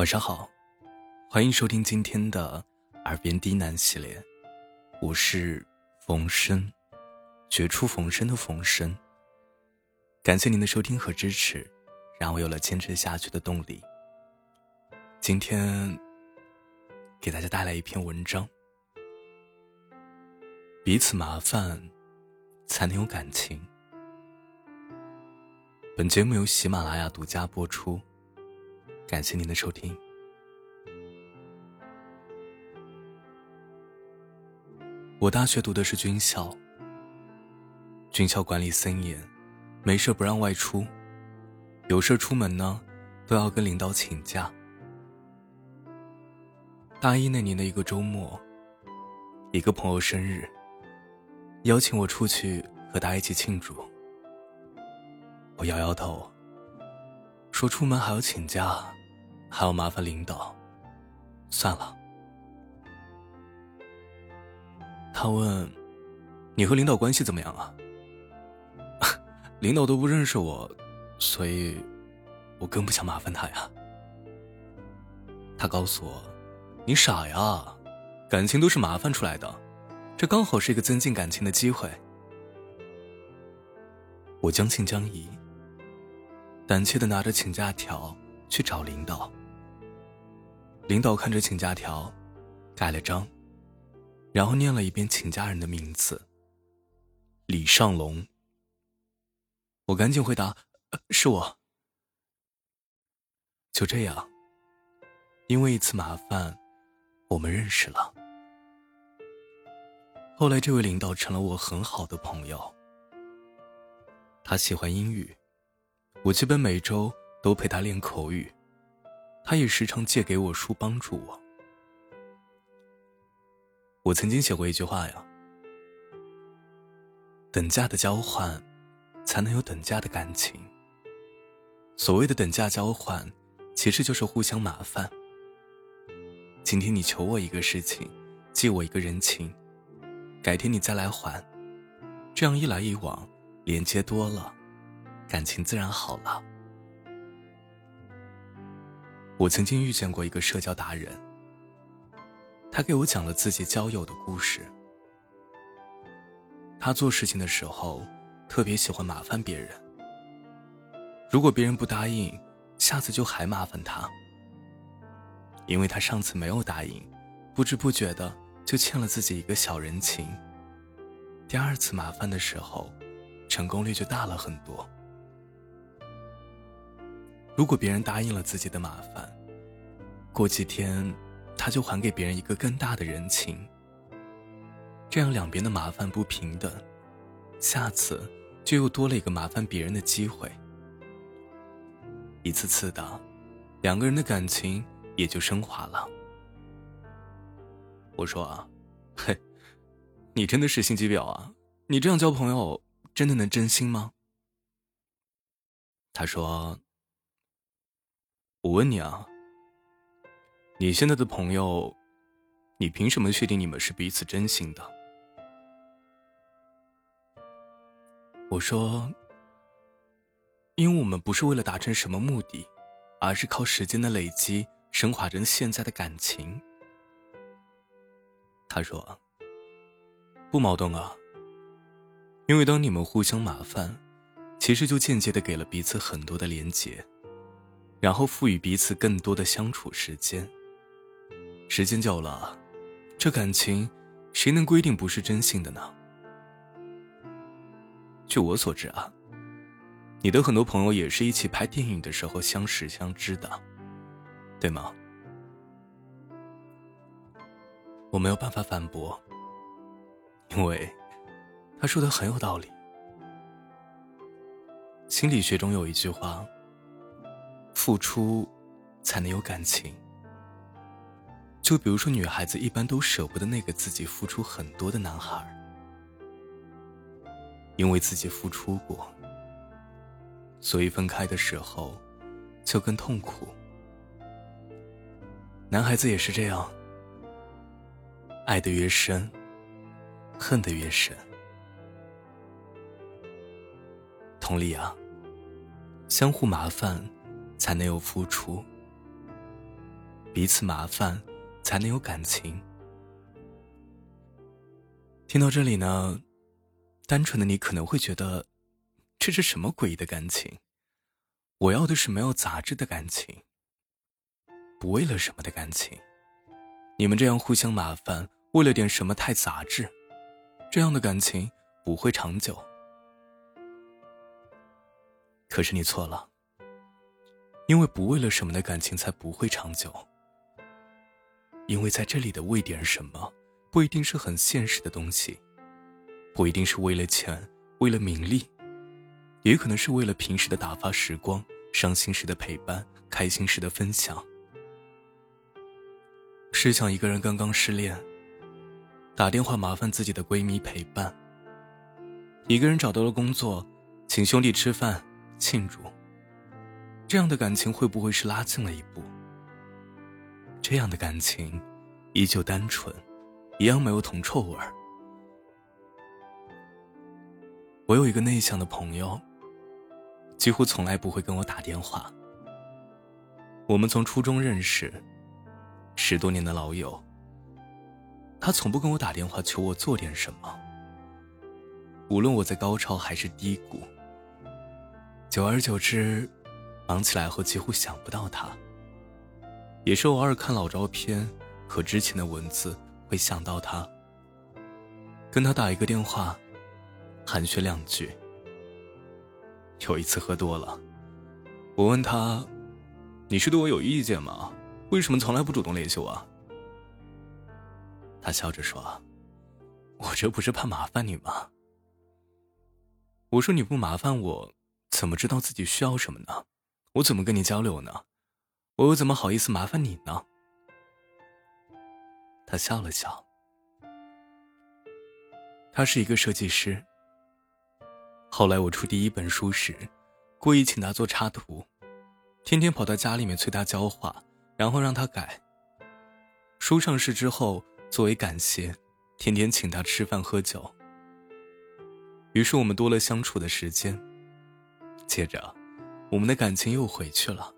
晚上好，欢迎收听今天的耳边低喃系列，我是冯生，绝处逢生的冯生。感谢您的收听和支持，让我有了坚持下去的动力。今天给大家带来一篇文章，彼此麻烦才能有感情。本节目由喜马拉雅独家播出。感谢您的收听。我大学读的是军校，军校管理森严，没事不让外出，有事出门呢，都要跟领导请假。大一那年的一个周末，一个朋友生日，邀请我出去和他一起庆祝。我摇摇头，说出门还要请假。还要麻烦领导，算了。他问：“你和领导关系怎么样啊？” 领导都不认识我，所以，我更不想麻烦他呀。他告诉我：“你傻呀，感情都是麻烦出来的，这刚好是一个增进感情的机会。”我将信将疑，胆怯的拿着请假条去找领导。领导看着请假条，盖了章，然后念了一遍请假人的名字：李尚龙。我赶紧回答：“是我。”就这样，因为一次麻烦，我们认识了。后来，这位领导成了我很好的朋友。他喜欢英语，我基本每周都陪他练口语。他也时常借给我书帮助我。我曾经写过一句话呀：“等价的交换，才能有等价的感情。”所谓的等价交换，其实就是互相麻烦。今天你求我一个事情，借我一个人情，改天你再来还，这样一来一往，连接多了，感情自然好了。我曾经遇见过一个社交达人，他给我讲了自己交友的故事。他做事情的时候，特别喜欢麻烦别人。如果别人不答应，下次就还麻烦他。因为他上次没有答应，不知不觉的就欠了自己一个小人情。第二次麻烦的时候，成功率就大了很多。如果别人答应了自己的麻烦，过几天他就还给别人一个更大的人情。这样两边的麻烦不平等，下次就又多了一个麻烦别人的机会。一次次的，两个人的感情也就升华了。我说啊，嘿，你真的是心机婊啊！你这样交朋友，真的能真心吗？他说。我问你啊，你现在的朋友，你凭什么确定你们是彼此真心的？我说，因为我们不是为了达成什么目的，而是靠时间的累积升华成现在的感情。他说，不矛盾啊，因为当你们互相麻烦，其实就间接的给了彼此很多的连结。然后赋予彼此更多的相处时间。时间久了，这感情谁能规定不是真心的呢？据我所知啊，你的很多朋友也是一起拍电影的时候相识相知的，对吗？我没有办法反驳，因为他说的很有道理。心理学中有一句话。付出，才能有感情。就比如说，女孩子一般都舍不得那个自己付出很多的男孩，因为自己付出过，所以分开的时候就更痛苦。男孩子也是这样，爱得越深，恨得越深。同理啊，相互麻烦。才能有付出。彼此麻烦，才能有感情。听到这里呢，单纯的你可能会觉得，这是什么诡异的感情？我要的是没有杂质的感情，不为了什么的感情。你们这样互相麻烦，为了点什么太杂质，这样的感情不会长久。可是你错了，因为不为了什么的感情才不会长久。因为在这里的为点什么，不一定是很现实的东西，不一定是为了钱，为了名利，也可能是为了平时的打发时光，伤心时的陪伴，开心时的分享。试想一个人刚刚失恋，打电话麻烦自己的闺蜜陪伴；一个人找到了工作，请兄弟吃饭。庆祝，这样的感情会不会是拉近了一步？这样的感情依旧单纯，一样没有铜臭味儿。我有一个内向的朋友，几乎从来不会跟我打电话。我们从初中认识，十多年的老友。他从不跟我打电话求我做点什么，无论我在高潮还是低谷。久而久之，忙起来后几乎想不到他。也是偶尔看老照片和之前的文字会想到他。跟他打一个电话，寒暄两句。有一次喝多了，我问他：“你是对我有意见吗？为什么从来不主动联系我？”他笑着说：“我这不是怕麻烦你吗？”我说：“你不麻烦我。”怎么知道自己需要什么呢？我怎么跟你交流呢？我又怎么好意思麻烦你呢？他笑了笑。他是一个设计师。后来我出第一本书时，故意请他做插图，天天跑到家里面催他教画，然后让他改。书上市之后，作为感谢，天天请他吃饭喝酒。于是我们多了相处的时间。接着，我们的感情又回去了。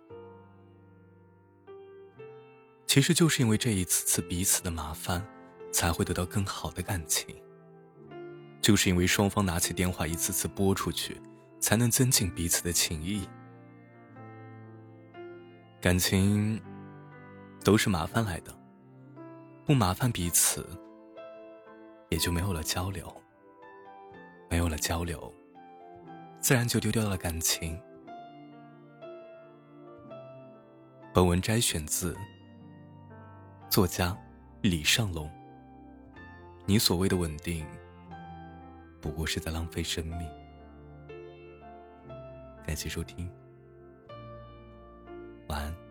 其实就是因为这一次次彼此的麻烦，才会得到更好的感情。就是因为双方拿起电话一次次拨出去，才能增进彼此的情谊。感情都是麻烦来的，不麻烦彼此，也就没有了交流。没有了交流。自然就丢掉了感情。本文摘选自作家李尚龙。你所谓的稳定，不过是在浪费生命。感谢收听，晚安。